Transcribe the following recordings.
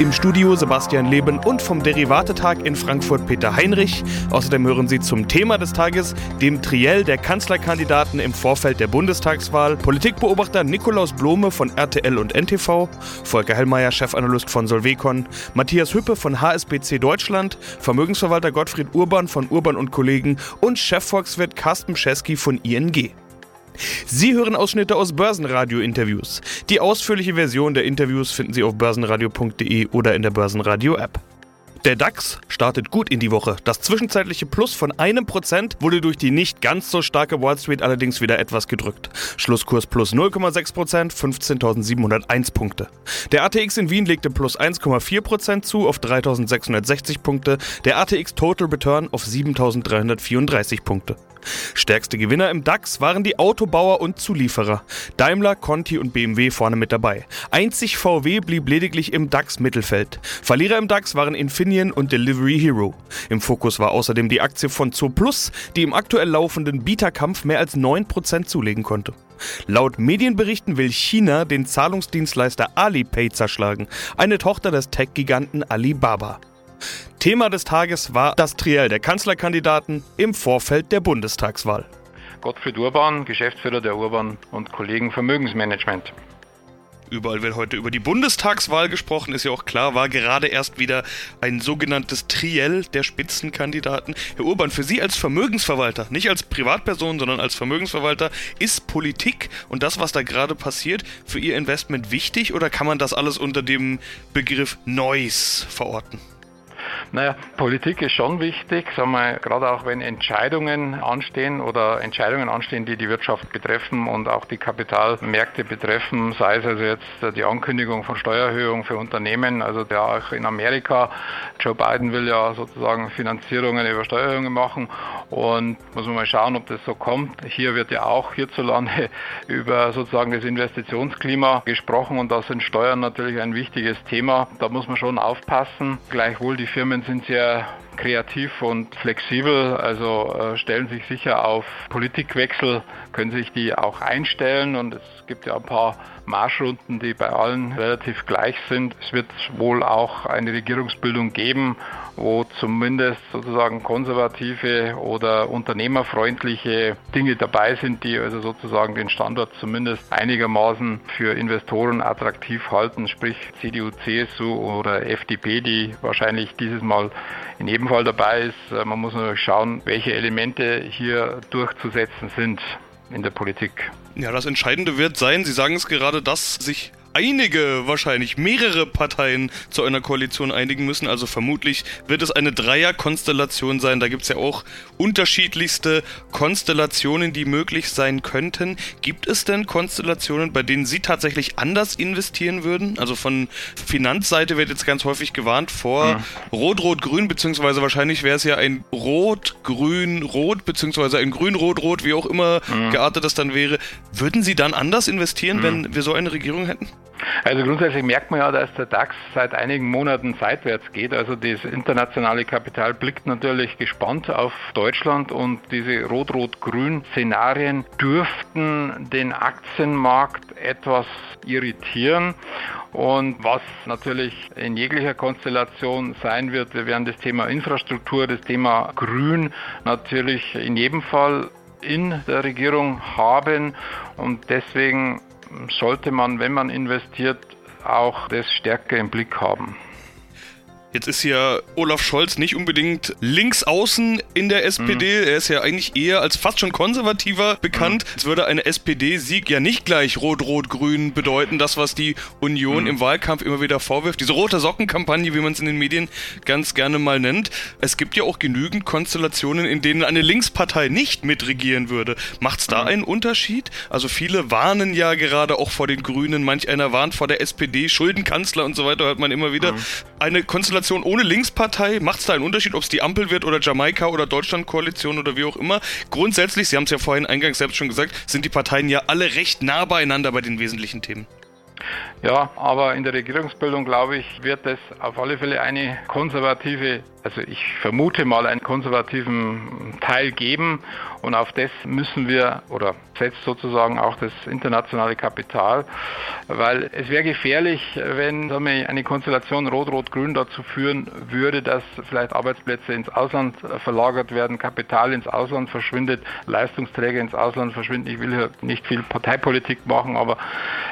Im Studio Sebastian Leben und vom Derivatetag in Frankfurt Peter Heinrich. Außerdem hören Sie zum Thema des Tages, dem Triell der Kanzlerkandidaten im Vorfeld der Bundestagswahl, Politikbeobachter Nikolaus Blome von RTL und NTV, Volker Hellmeier, Chefanalyst von Solvecon, Matthias Hüppe von HSBC Deutschland, Vermögensverwalter Gottfried Urban von Urban und Kollegen. Und Chefvolkswirt Carsten Pschesky von ING. Sie hören Ausschnitte aus Börsenradio-Interviews. Die ausführliche Version der Interviews finden Sie auf börsenradio.de oder in der Börsenradio-App. Der DAX startet gut in die Woche. Das zwischenzeitliche Plus von einem Prozent wurde durch die nicht ganz so starke Wall Street allerdings wieder etwas gedrückt. Schlusskurs plus 0,6 Prozent, 15.701 Punkte. Der ATX in Wien legte plus 1,4 Prozent zu auf 3.660 Punkte. Der ATX Total Return auf 7.334 Punkte. Stärkste Gewinner im DAX waren die Autobauer und Zulieferer. Daimler, Conti und BMW vorne mit dabei. Einzig VW blieb lediglich im DAX-Mittelfeld. Verlierer im DAX waren Infineon und Delivery Hero. Im Fokus war außerdem die Aktie von Zooplus, die im aktuell laufenden Bieterkampf mehr als 9% zulegen konnte. Laut Medienberichten will China den Zahlungsdienstleister Alipay zerschlagen, eine Tochter des Tech-Giganten Alibaba. Thema des Tages war das Triell der Kanzlerkandidaten im Vorfeld der Bundestagswahl. Gottfried Urban, Geschäftsführer der Urban und Kollegen Vermögensmanagement. Überall wird heute über die Bundestagswahl gesprochen, ist ja auch klar, war gerade erst wieder ein sogenanntes Triell der Spitzenkandidaten. Herr Urban, für Sie als Vermögensverwalter, nicht als Privatperson, sondern als Vermögensverwalter, ist Politik und das, was da gerade passiert, für Ihr Investment wichtig oder kann man das alles unter dem Begriff Neues verorten? Naja, Politik ist schon wichtig, sagen wir, gerade auch wenn Entscheidungen anstehen oder Entscheidungen anstehen, die die Wirtschaft betreffen und auch die Kapitalmärkte betreffen, sei es also jetzt die Ankündigung von Steuererhöhungen für Unternehmen, also ja auch in Amerika, Joe Biden will ja sozusagen Finanzierungen über Steuererhöhungen machen und muss man mal schauen, ob das so kommt. Hier wird ja auch hierzulande über sozusagen das Investitionsklima gesprochen und da sind Steuern natürlich ein wichtiges Thema. Da muss man schon aufpassen. Gleichwohl die Firmen sind sehr kreativ und flexibel, also äh, stellen sich sicher auf Politikwechsel, können sich die auch einstellen und es gibt ja ein paar Marschrunden, die bei allen relativ gleich sind. Es wird wohl auch eine Regierungsbildung geben, wo zumindest sozusagen konservative oder unternehmerfreundliche Dinge dabei sind, die also sozusagen den Standort zumindest einigermaßen für Investoren attraktiv halten, sprich CDU, CSU oder FDP, die wahrscheinlich dieses Mal in jedem Fall dabei ist. Äh, man muss natürlich schauen, welche Elemente hier durchzusetzen sind in der Politik. Ja, das Entscheidende wird sein, Sie sagen es gerade, dass sich einige, wahrscheinlich mehrere Parteien zu einer Koalition einigen müssen. Also vermutlich wird es eine Dreierkonstellation sein. Da gibt es ja auch unterschiedlichste Konstellationen, die möglich sein könnten. Gibt es denn Konstellationen, bei denen Sie tatsächlich anders investieren würden? Also von Finanzseite wird jetzt ganz häufig gewarnt vor ja. Rot-Rot-Grün, beziehungsweise wahrscheinlich wäre es ja ein Rot-Grün-Rot, beziehungsweise ein Grün-Rot-Rot, wie auch immer ja. geartet das dann wäre. Würden Sie dann anders investieren, ja. wenn wir so eine Regierung hätten? Also grundsätzlich merkt man ja, dass der DAX seit einigen Monaten seitwärts geht. Also das internationale Kapital blickt natürlich gespannt auf Deutschland und diese Rot-Rot-Grün-Szenarien dürften den Aktienmarkt etwas irritieren. Und was natürlich in jeglicher Konstellation sein wird, wir werden das Thema Infrastruktur, das Thema Grün natürlich in jedem Fall in der Regierung haben und deswegen sollte man, wenn man investiert, auch das stärker im Blick haben. Jetzt ist ja Olaf Scholz nicht unbedingt links außen in der SPD. Mhm. Er ist ja eigentlich eher als fast schon konservativer bekannt. Mhm. Jetzt würde eine SPD-Sieg ja nicht gleich Rot-Rot-Grün bedeuten, das, was die Union mhm. im Wahlkampf immer wieder vorwirft. Diese rote Sockenkampagne, wie man es in den Medien ganz gerne mal nennt. Es gibt ja auch genügend Konstellationen, in denen eine Linkspartei nicht mitregieren würde. Macht es da mhm. einen Unterschied? Also viele warnen ja gerade auch vor den Grünen. Manch einer warnt vor der SPD, Schuldenkanzler und so weiter, hört man immer wieder. Mhm. Eine Konstellation Konstellation ohne Linkspartei, macht es da einen Unterschied, ob es die Ampel wird oder Jamaika oder Deutschlandkoalition oder wie auch immer? Grundsätzlich, Sie haben es ja vorhin eingangs selbst schon gesagt, sind die Parteien ja alle recht nah beieinander bei den wesentlichen Themen. Ja, aber in der Regierungsbildung, glaube ich, wird es auf alle Fälle eine konservative also ich vermute mal einen konservativen Teil geben und auf das müssen wir oder setzt sozusagen auch das internationale Kapital, weil es wäre gefährlich, wenn wir, eine Konstellation Rot-Rot-Grün dazu führen würde, dass vielleicht Arbeitsplätze ins Ausland verlagert werden, Kapital ins Ausland verschwindet, Leistungsträger ins Ausland verschwinden. Ich will hier nicht viel Parteipolitik machen, aber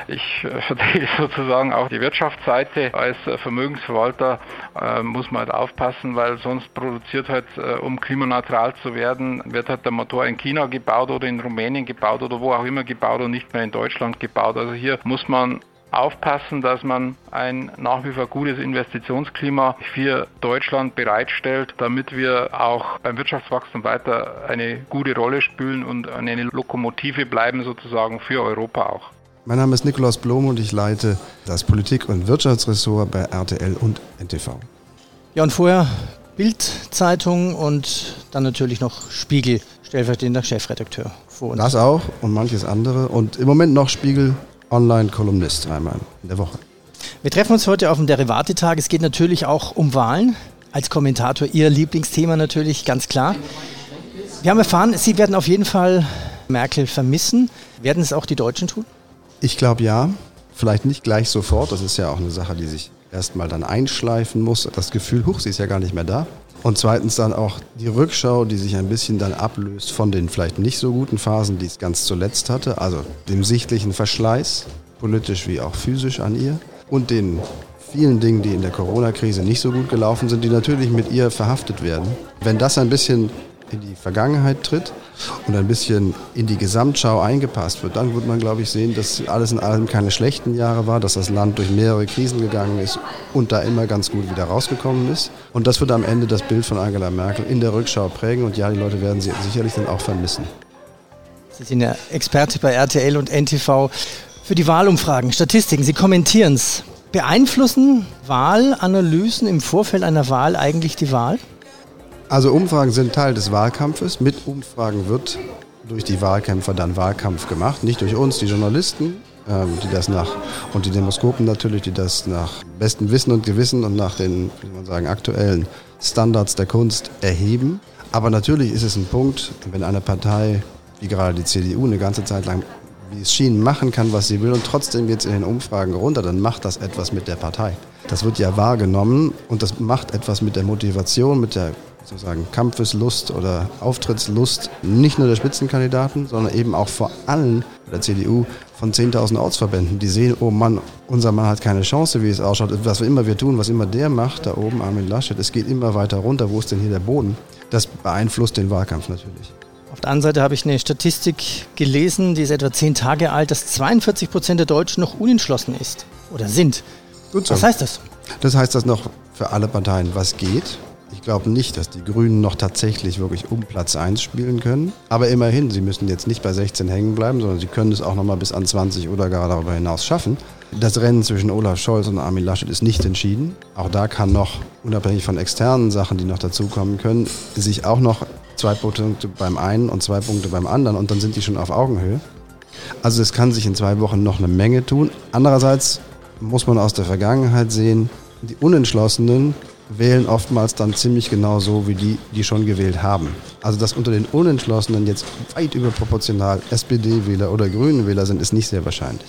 ich vertrete sozusagen auch die Wirtschaftsseite. Als Vermögensverwalter äh, muss man halt aufpassen, weil sonst produziert halt, äh, um klimaneutral zu werden, wird halt der Motor in China gebaut oder in Rumänien gebaut oder wo auch immer gebaut und nicht mehr in Deutschland gebaut. Also hier muss man aufpassen, dass man ein nach wie vor gutes Investitionsklima für Deutschland bereitstellt, damit wir auch beim Wirtschaftswachstum weiter eine gute Rolle spielen und eine Lokomotive bleiben sozusagen für Europa auch. Mein Name ist Nikolaus Blom und ich leite das Politik- und Wirtschaftsressort bei RTL und NTV. Ja, und vorher Bild-Zeitung und dann natürlich noch Spiegel, stellvertretender Chefredakteur. Vor uns. Das auch und manches andere. Und im Moment noch Spiegel Online-Kolumnist dreimal in der Woche. Wir treffen uns heute auf dem Derivatetag. Es geht natürlich auch um Wahlen. Als Kommentator Ihr Lieblingsthema natürlich, ganz klar. Wir haben erfahren, Sie werden auf jeden Fall Merkel vermissen. Werden es auch die Deutschen tun? Ich glaube ja. Vielleicht nicht gleich sofort. Das ist ja auch eine Sache, die sich erstmal dann einschleifen muss. Das Gefühl, huch, sie ist ja gar nicht mehr da. Und zweitens dann auch die Rückschau, die sich ein bisschen dann ablöst von den vielleicht nicht so guten Phasen, die es ganz zuletzt hatte. Also dem sichtlichen Verschleiß, politisch wie auch physisch an ihr. Und den vielen Dingen, die in der Corona-Krise nicht so gut gelaufen sind, die natürlich mit ihr verhaftet werden. Wenn das ein bisschen in die Vergangenheit tritt und ein bisschen in die Gesamtschau eingepasst wird, dann wird man, glaube ich, sehen, dass alles in allem keine schlechten Jahre war, dass das Land durch mehrere Krisen gegangen ist und da immer ganz gut wieder rausgekommen ist. Und das wird am Ende das Bild von Angela Merkel in der Rückschau prägen und ja, die Leute werden sie sicherlich dann auch vermissen. Sie sind ja Experte bei RTL und NTV für die Wahlumfragen, Statistiken. Sie kommentieren es. Beeinflussen Wahlanalysen im Vorfeld einer Wahl eigentlich die Wahl? Also Umfragen sind Teil des Wahlkampfes. Mit Umfragen wird durch die Wahlkämpfer dann Wahlkampf gemacht. Nicht durch uns, die Journalisten, ähm, die das nach, und die Demoskopen natürlich, die das nach bestem Wissen und Gewissen und nach den, wie man sagen, aktuellen Standards der Kunst erheben. Aber natürlich ist es ein Punkt, wenn eine Partei, wie gerade die CDU, eine ganze Zeit lang wie es schien, machen kann, was sie will und trotzdem jetzt in den Umfragen runter, dann macht das etwas mit der Partei. Das wird ja wahrgenommen und das macht etwas mit der Motivation, mit der sozusagen Kampfeslust oder Auftrittslust nicht nur der Spitzenkandidaten, sondern eben auch vor allem der CDU von 10.000 Ortsverbänden, die sehen, oh Mann, unser Mann hat keine Chance, wie es ausschaut. Was immer wir tun, was immer der macht, da oben Armin Laschet, es geht immer weiter runter. Wo ist denn hier der Boden? Das beeinflusst den Wahlkampf natürlich. Auf der anderen Seite habe ich eine Statistik gelesen, die ist etwa zehn Tage alt, dass 42 Prozent der Deutschen noch unentschlossen ist oder sind. Gut so. Was heißt das? Das heißt, dass noch für alle Parteien was geht. Glaube nicht, dass die Grünen noch tatsächlich wirklich um Platz 1 spielen können. Aber immerhin, sie müssen jetzt nicht bei 16 hängen bleiben, sondern sie können es auch nochmal bis an 20 oder gar darüber hinaus schaffen. Das Rennen zwischen Olaf Scholz und Armin Laschet ist nicht entschieden. Auch da kann noch, unabhängig von externen Sachen, die noch dazukommen können, sich auch noch zwei Punkte beim einen und zwei Punkte beim anderen und dann sind die schon auf Augenhöhe. Also es kann sich in zwei Wochen noch eine Menge tun. Andererseits muss man aus der Vergangenheit sehen, die Unentschlossenen wählen oftmals dann ziemlich genau so wie die, die schon gewählt haben. Also dass unter den Unentschlossenen jetzt weit überproportional SPD-Wähler oder Grünen-Wähler sind, ist nicht sehr wahrscheinlich.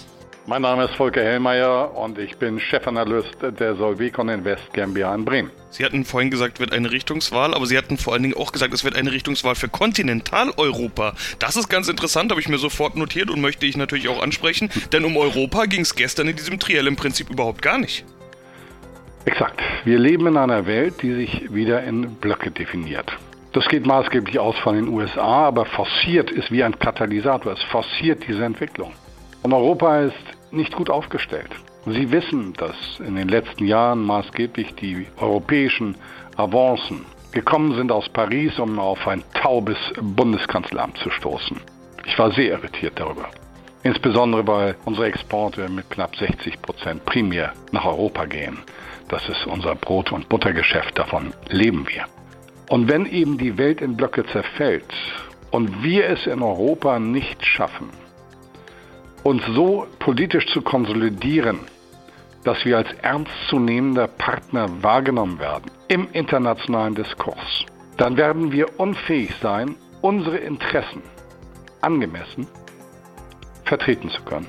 Mein Name ist Volker Hellmeier und ich bin Chefanalyst der Solvecon Invest GmbH in Bremen. Sie hatten vorhin gesagt, wird eine Richtungswahl, aber Sie hatten vor allen Dingen auch gesagt, es wird eine Richtungswahl für Kontinentaleuropa. Das ist ganz interessant, habe ich mir sofort notiert und möchte ich natürlich auch ansprechen, denn um Europa ging es gestern in diesem Triell im Prinzip überhaupt gar nicht. Exakt. Wir leben in einer Welt, die sich wieder in Blöcke definiert. Das geht maßgeblich aus von den USA, aber forciert ist wie ein Katalysator. Es forciert diese Entwicklung. Und Europa ist nicht gut aufgestellt. Sie wissen, dass in den letzten Jahren maßgeblich die europäischen Avancen gekommen sind aus Paris, um auf ein taubes Bundeskanzleramt zu stoßen. Ich war sehr irritiert darüber. Insbesondere weil unsere Exporte mit knapp 60 Prozent primär nach Europa gehen. Das ist unser Brot- und Buttergeschäft, davon leben wir. Und wenn eben die Welt in Blöcke zerfällt und wir es in Europa nicht schaffen, uns so politisch zu konsolidieren, dass wir als ernstzunehmender Partner wahrgenommen werden im internationalen Diskurs, dann werden wir unfähig sein, unsere Interessen angemessen vertreten zu können.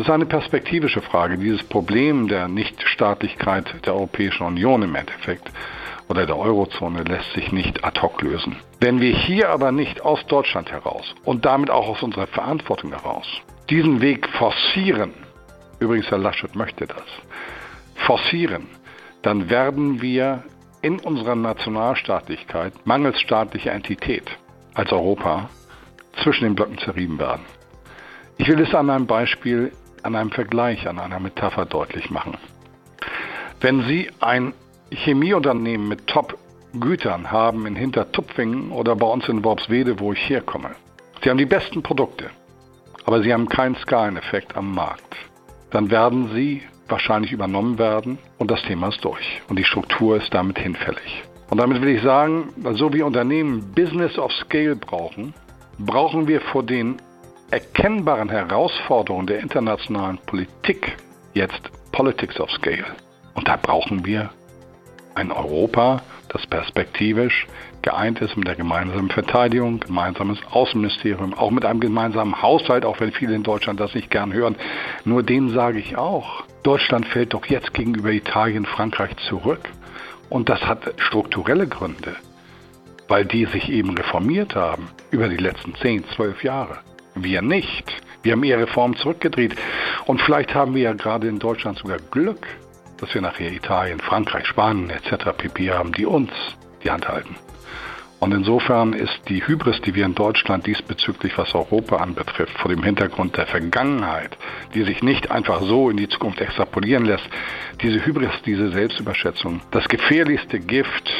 Das ist eine perspektivische Frage. Dieses Problem der Nichtstaatlichkeit der Europäischen Union im Endeffekt oder der Eurozone lässt sich nicht ad hoc lösen. Wenn wir hier aber nicht aus Deutschland heraus und damit auch aus unserer Verantwortung heraus diesen Weg forcieren, übrigens Herr Laschet möchte das, forcieren, dann werden wir in unserer Nationalstaatlichkeit mangels staatlicher Entität als Europa zwischen den Blöcken zerrieben werden. Ich will es an einem Beispiel, an einem Vergleich, an einer Metapher deutlich machen. Wenn Sie ein Chemieunternehmen mit Top-Gütern haben in Hintertupfingen oder bei uns in Worpswede, wo ich herkomme, Sie haben die besten Produkte, aber Sie haben keinen Skaleneffekt am Markt, dann werden Sie wahrscheinlich übernommen werden und das Thema ist durch und die Struktur ist damit hinfällig. Und damit will ich sagen, so wie Unternehmen Business of Scale brauchen, brauchen wir vor den erkennbaren Herausforderungen der internationalen Politik jetzt Politics of Scale. Und da brauchen wir ein Europa, das perspektivisch geeint ist mit der gemeinsamen Verteidigung, gemeinsames Außenministerium, auch mit einem gemeinsamen Haushalt, auch wenn viele in Deutschland das nicht gern hören. Nur denen sage ich auch, Deutschland fällt doch jetzt gegenüber Italien, Frankreich zurück. Und das hat strukturelle Gründe, weil die sich eben reformiert haben über die letzten 10, 12 Jahre. Wir nicht. Wir haben ihre Reformen zurückgedreht. Und vielleicht haben wir ja gerade in Deutschland sogar Glück, dass wir nachher Italien, Frankreich, Spanien etc. pp haben, die uns die Hand halten. Und insofern ist die Hybris, die wir in Deutschland diesbezüglich, was Europa anbetrifft, vor dem Hintergrund der Vergangenheit, die sich nicht einfach so in die Zukunft extrapolieren lässt, diese Hybris, diese Selbstüberschätzung, das gefährlichste Gift,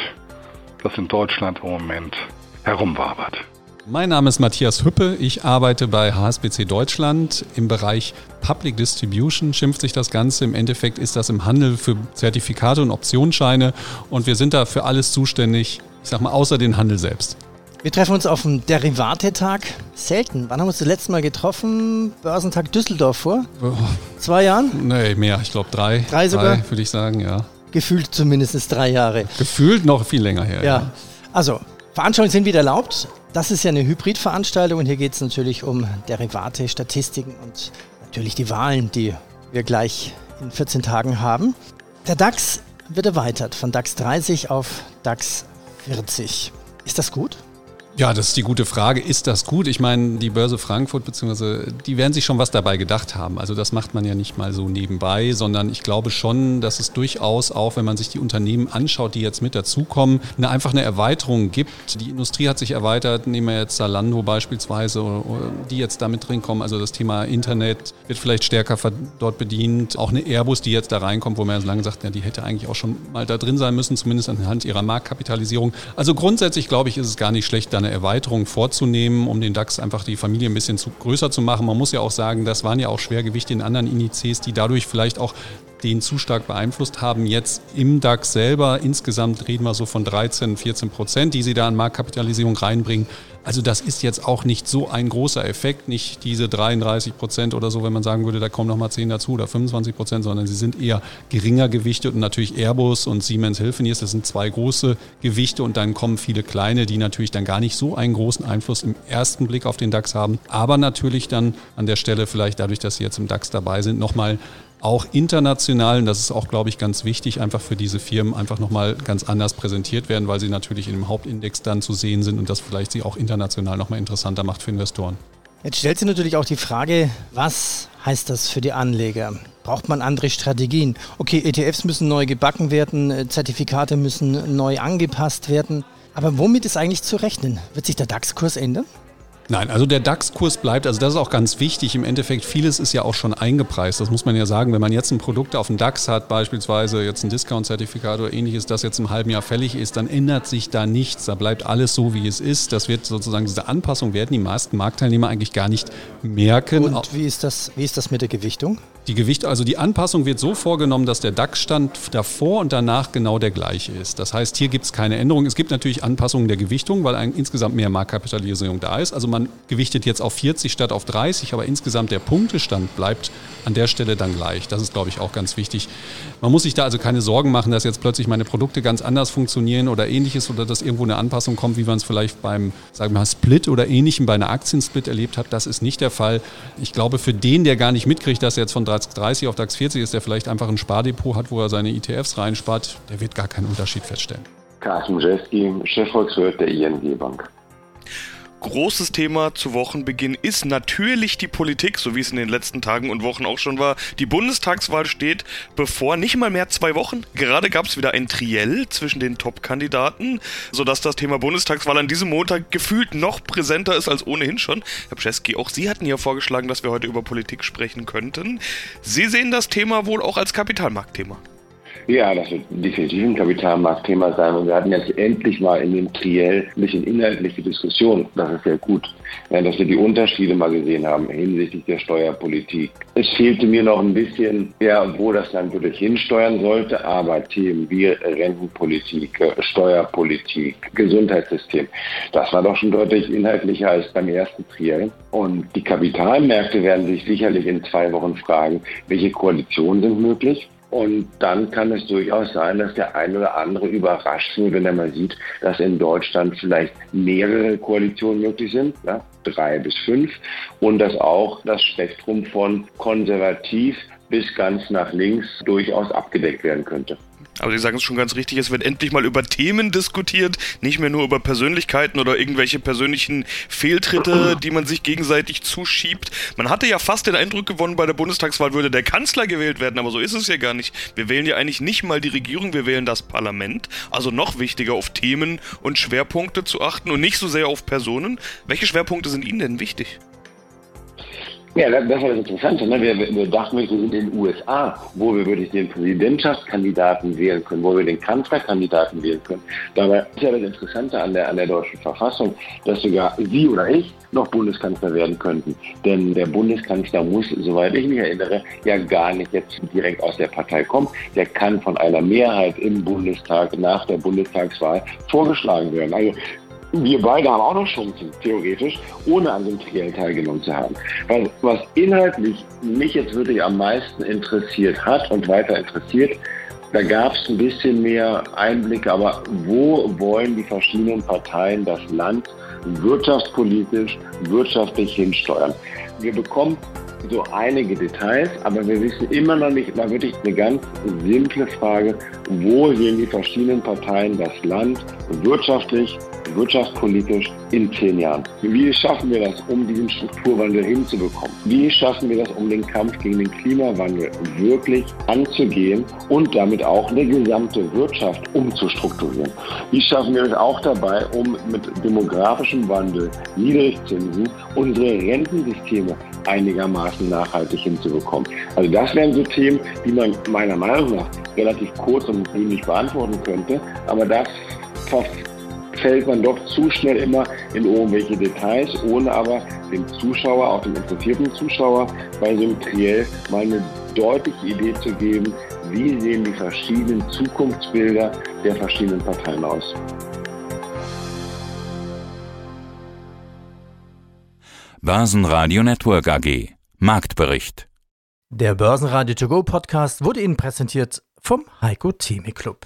das in Deutschland im Moment herumwabert. Mein Name ist Matthias Hüppe. Ich arbeite bei HSBC Deutschland im Bereich Public Distribution, schimpft sich das Ganze. Im Endeffekt ist das im Handel für Zertifikate und Optionsscheine und wir sind da für alles zuständig, ich sag mal, außer den Handel selbst. Wir treffen uns auf dem Derivatetag. Selten. Wann haben wir uns das letzte Mal getroffen? Börsentag Düsseldorf vor? Oh. Zwei Jahren? Nee, mehr. Ich glaube drei. Drei sogar? Drei, würde ich sagen, ja. Gefühlt zumindest drei Jahre. Gefühlt noch viel länger her. Ja. ja. Also, Veranstaltungen sind wieder erlaubt. Das ist ja eine Hybridveranstaltung und hier geht es natürlich um Derivate, Statistiken und natürlich die Wahlen, die wir gleich in 14 Tagen haben. Der DAX wird erweitert von DAX 30 auf DAX 40. Ist das gut? Ja, das ist die gute Frage. Ist das gut? Ich meine, die Börse Frankfurt, beziehungsweise die werden sich schon was dabei gedacht haben. Also das macht man ja nicht mal so nebenbei, sondern ich glaube schon, dass es durchaus auch, wenn man sich die Unternehmen anschaut, die jetzt mit dazukommen, eine, einfach eine Erweiterung gibt. Die Industrie hat sich erweitert. Nehmen wir jetzt Zalando beispielsweise, die jetzt da mit drin kommen. Also das Thema Internet wird vielleicht stärker dort bedient. Auch eine Airbus, die jetzt da reinkommt, wo man jetzt lange sagt, ja, die hätte eigentlich auch schon mal da drin sein müssen, zumindest anhand ihrer Marktkapitalisierung. Also grundsätzlich, glaube ich, ist es gar nicht schlecht, da eine Erweiterung vorzunehmen, um den DAX einfach die Familie ein bisschen zu, größer zu machen. Man muss ja auch sagen, das waren ja auch Schwergewichte in anderen Indizes, die dadurch vielleicht auch den zu stark beeinflusst haben. Jetzt im DAX selber, insgesamt reden wir so von 13, 14 Prozent, die sie da an Marktkapitalisierung reinbringen. Also das ist jetzt auch nicht so ein großer Effekt, nicht diese 33 Prozent oder so, wenn man sagen würde, da kommen nochmal 10 dazu oder 25 Prozent, sondern sie sind eher geringer gewichtet und natürlich Airbus und Siemens Healthineers, das sind zwei große Gewichte und dann kommen viele kleine, die natürlich dann gar nicht so einen großen Einfluss im ersten Blick auf den DAX haben, aber natürlich dann an der Stelle vielleicht dadurch, dass sie jetzt im DAX dabei sind, nochmal auch international, und das ist auch, glaube ich, ganz wichtig, einfach für diese Firmen einfach nochmal ganz anders präsentiert werden, weil sie natürlich in dem Hauptindex dann zu sehen sind und das vielleicht sie auch international nochmal interessanter macht für Investoren. Jetzt stellt sich natürlich auch die Frage, was heißt das für die Anleger? Braucht man andere Strategien? Okay, ETFs müssen neu gebacken werden, Zertifikate müssen neu angepasst werden. Aber womit ist eigentlich zu rechnen? Wird sich der DAX-Kurs ändern? Nein, also der DAX-Kurs bleibt, also das ist auch ganz wichtig. Im Endeffekt, vieles ist ja auch schon eingepreist. Das muss man ja sagen. Wenn man jetzt ein Produkt auf dem DAX hat, beispielsweise jetzt ein Discount-Zertifikat oder ähnliches, das jetzt im halben Jahr fällig ist, dann ändert sich da nichts. Da bleibt alles so, wie es ist. Das wird sozusagen, diese Anpassung werden die meisten Marktteilnehmer eigentlich gar nicht merken. Und wie ist das, wie ist das mit der Gewichtung? Die Gewicht, also die Anpassung wird so vorgenommen, dass der DAX-Stand davor und danach genau der gleiche ist. Das heißt, hier gibt es keine Änderung. Es gibt natürlich Anpassungen der Gewichtung, weil insgesamt mehr Marktkapitalisierung da ist. Also man gewichtet jetzt auf 40 statt auf 30, aber insgesamt der Punktestand bleibt an der Stelle dann gleich. Das ist, glaube ich, auch ganz wichtig. Man muss sich da also keine Sorgen machen, dass jetzt plötzlich meine Produkte ganz anders funktionieren oder ähnliches oder dass irgendwo eine Anpassung kommt, wie man es vielleicht beim, sagen wir mal, Split oder ähnlichem bei einer Aktiensplit erlebt hat. Das ist nicht der Fall. Ich glaube, für den, der gar nicht mitkriegt, dass er jetzt von DAX 30 auf DAX 40 ist, der vielleicht einfach ein Spardepot hat, wo er seine ETFs reinspart, der wird gar keinen Unterschied feststellen. Carsten Jeski, Chefvolkswirt der ING Bank großes Thema zu Wochenbeginn ist natürlich die Politik, so wie es in den letzten Tagen und Wochen auch schon war. Die Bundestagswahl steht bevor, nicht mal mehr zwei Wochen. Gerade gab es wieder ein Triell zwischen den Top-Kandidaten, sodass das Thema Bundestagswahl an diesem Montag gefühlt noch präsenter ist als ohnehin schon. Herr Pschesky, auch Sie hatten ja vorgeschlagen, dass wir heute über Politik sprechen könnten. Sie sehen das Thema wohl auch als Kapitalmarktthema. Ja, das wird definitiv ein Kapitalmarktthema sein. Und wir hatten jetzt endlich mal in dem Triell ein bisschen inhaltliche Diskussion. Das ist sehr gut, ja, dass wir die Unterschiede mal gesehen haben hinsichtlich der Steuerpolitik. Es fehlte mir noch ein bisschen, ja, wo das Land wirklich hinsteuern sollte, aber Themen wie Rentenpolitik, Steuerpolitik, Gesundheitssystem, das war doch schon deutlich inhaltlicher als beim ersten Triell. Und die Kapitalmärkte werden sich sicherlich in zwei Wochen fragen, welche Koalitionen sind möglich und dann kann es durchaus sein, dass der ein oder andere überrascht wird, wenn er mal sieht, dass in Deutschland vielleicht mehrere Koalitionen möglich sind, ja, drei bis fünf, und dass auch das Spektrum von konservativ bis ganz nach links durchaus abgedeckt werden könnte. Aber Sie sagen es schon ganz richtig, es wird endlich mal über Themen diskutiert, nicht mehr nur über Persönlichkeiten oder irgendwelche persönlichen Fehltritte, die man sich gegenseitig zuschiebt. Man hatte ja fast den Eindruck gewonnen, bei der Bundestagswahl würde der Kanzler gewählt werden, aber so ist es ja gar nicht. Wir wählen ja eigentlich nicht mal die Regierung, wir wählen das Parlament. Also noch wichtiger, auf Themen und Schwerpunkte zu achten und nicht so sehr auf Personen. Welche Schwerpunkte sind Ihnen denn wichtig? Ja, das, war das Interessante. Ne? Wir, wir dachten, wir sind in den USA, wo wir wirklich den Präsidentschaftskandidaten wählen können, wo wir den Kanzlerkandidaten wählen können. Dabei ist ja das Interessante an der, an der deutschen Verfassung, dass sogar Sie oder ich noch Bundeskanzler werden könnten. Denn der Bundeskanzler muss, soweit ich mich erinnere, ja gar nicht jetzt direkt aus der Partei kommen. Der kann von einer Mehrheit im Bundestag nach der Bundestagswahl vorgeschlagen werden. Also wir beide haben auch noch Chancen, theoretisch, ohne an dem Triell teilgenommen zu haben. Weil, was inhaltlich mich jetzt wirklich am meisten interessiert hat und weiter interessiert, da gab es ein bisschen mehr Einblicke, aber wo wollen die verschiedenen Parteien das Land wirtschaftspolitisch, wirtschaftlich hinsteuern? Wir bekommen so einige Details, aber wir wissen immer noch nicht, mal wirklich eine ganz simple Frage, wo sehen die verschiedenen Parteien das Land wirtschaftlich, wirtschaftspolitisch in zehn Jahren? Wie schaffen wir das, um diesen Strukturwandel hinzubekommen? Wie schaffen wir das, um den Kampf gegen den Klimawandel wirklich anzugehen und damit auch eine gesamte Wirtschaft umzustrukturieren? Wie schaffen wir es auch dabei, um mit demografischem Wandel, Niedrigzinsen unsere Rentensysteme einigermaßen nachhaltig hinzubekommen? Also das wären so Themen, die man meiner Meinung nach relativ kurz und bündig beantworten könnte, aber das fällt man doch zu schnell immer in irgendwelche Details, ohne aber dem Zuschauer, auch dem interessierten Zuschauer bei so einem Triell mal eine deutliche Idee zu geben, wie sehen die verschiedenen Zukunftsbilder der verschiedenen Parteien aus. Börsenradio Network AG Marktbericht Der Börsenradio To Go Podcast wurde Ihnen präsentiert vom Heiko Theme Club.